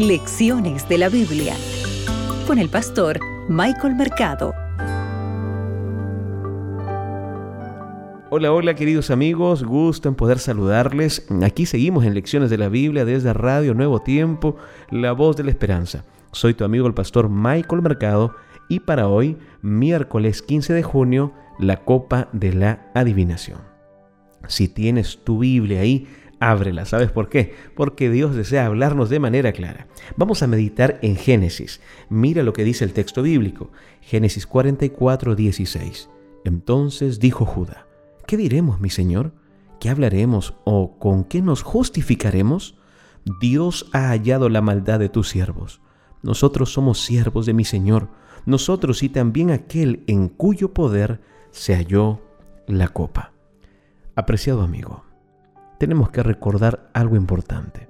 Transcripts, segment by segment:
Lecciones de la Biblia con el pastor Michael Mercado. Hola, hola queridos amigos, gusto en poder saludarles. Aquí seguimos en Lecciones de la Biblia desde Radio Nuevo Tiempo, la voz de la esperanza. Soy tu amigo el pastor Michael Mercado y para hoy, miércoles 15 de junio, la copa de la adivinación. Si tienes tu Biblia ahí, ábrela. ¿Sabes por qué? Porque Dios desea hablarnos de manera clara. Vamos a meditar en Génesis. Mira lo que dice el texto bíblico. Génesis 44, 16. Entonces dijo Judá, ¿qué diremos, mi Señor? ¿Qué hablaremos o con qué nos justificaremos? Dios ha hallado la maldad de tus siervos. Nosotros somos siervos de mi Señor, nosotros y también aquel en cuyo poder se halló la copa. Apreciado amigo, tenemos que recordar algo importante.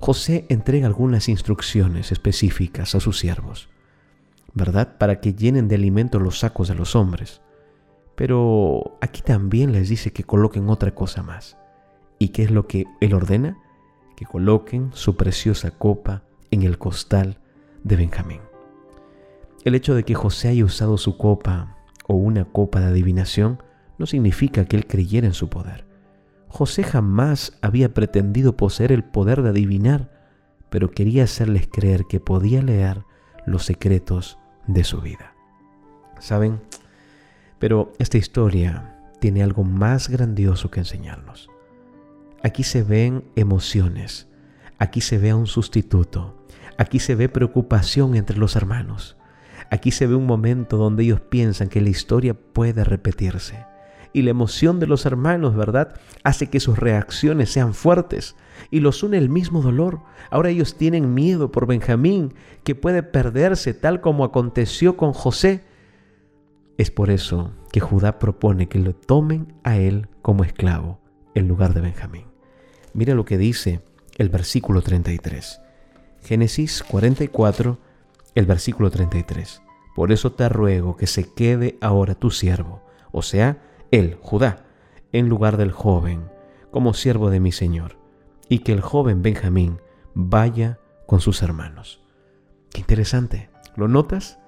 José entrega algunas instrucciones específicas a sus siervos, ¿verdad? Para que llenen de alimento los sacos de los hombres. Pero aquí también les dice que coloquen otra cosa más. ¿Y qué es lo que él ordena? Que coloquen su preciosa copa en el costal de Benjamín. El hecho de que José haya usado su copa o una copa de adivinación no significa que él creyera en su poder. José jamás había pretendido poseer el poder de adivinar, pero quería hacerles creer que podía leer los secretos de su vida. ¿Saben? Pero esta historia tiene algo más grandioso que enseñarnos. Aquí se ven emociones, aquí se ve a un sustituto, aquí se ve preocupación entre los hermanos, aquí se ve un momento donde ellos piensan que la historia puede repetirse y la emoción de los hermanos, ¿verdad? Hace que sus reacciones sean fuertes y los une el mismo dolor. Ahora ellos tienen miedo por Benjamín, que puede perderse tal como aconteció con José. Es por eso que Judá propone que lo tomen a él como esclavo en lugar de Benjamín. Mira lo que dice el versículo 33. Génesis 44, el versículo 33. Por eso te ruego que se quede ahora tu siervo, o sea, él, Judá, en lugar del joven, como siervo de mi Señor, y que el joven Benjamín vaya con sus hermanos. Qué interesante, ¿lo notas?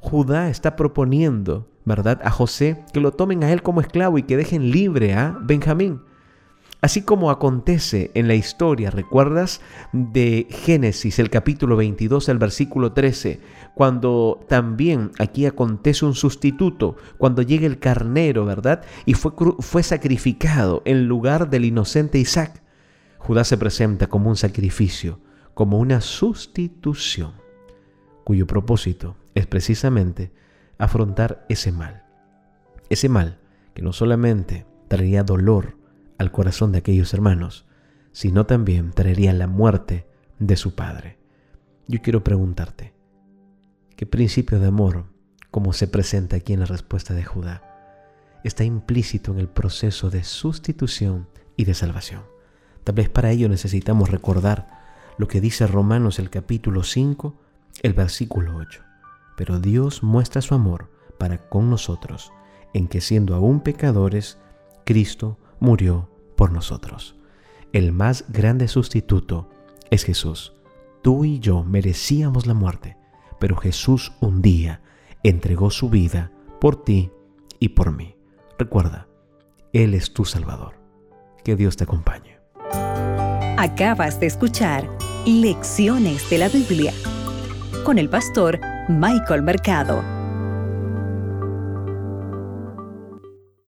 Judá está proponiendo, ¿verdad?, a José que lo tomen a él como esclavo y que dejen libre a Benjamín. Así como acontece en la historia, ¿recuerdas? De Génesis, el capítulo 22, el versículo 13, cuando también aquí acontece un sustituto, cuando llega el carnero, ¿verdad? Y fue, fue sacrificado en lugar del inocente Isaac. Judá se presenta como un sacrificio, como una sustitución, cuyo propósito es precisamente afrontar ese mal. Ese mal que no solamente traería dolor, al corazón de aquellos hermanos, sino también traería la muerte de su padre. Yo quiero preguntarte, ¿qué principio de amor, como se presenta aquí en la respuesta de Judá, está implícito en el proceso de sustitución y de salvación? Tal vez para ello necesitamos recordar lo que dice Romanos el capítulo 5, el versículo 8. Pero Dios muestra su amor para con nosotros, en que siendo aún pecadores, Cristo murió por nosotros. El más grande sustituto es Jesús. Tú y yo merecíamos la muerte, pero Jesús un día entregó su vida por ti y por mí. Recuerda, Él es tu Salvador. Que Dios te acompañe. Acabas de escuchar Lecciones de la Biblia con el pastor Michael Mercado.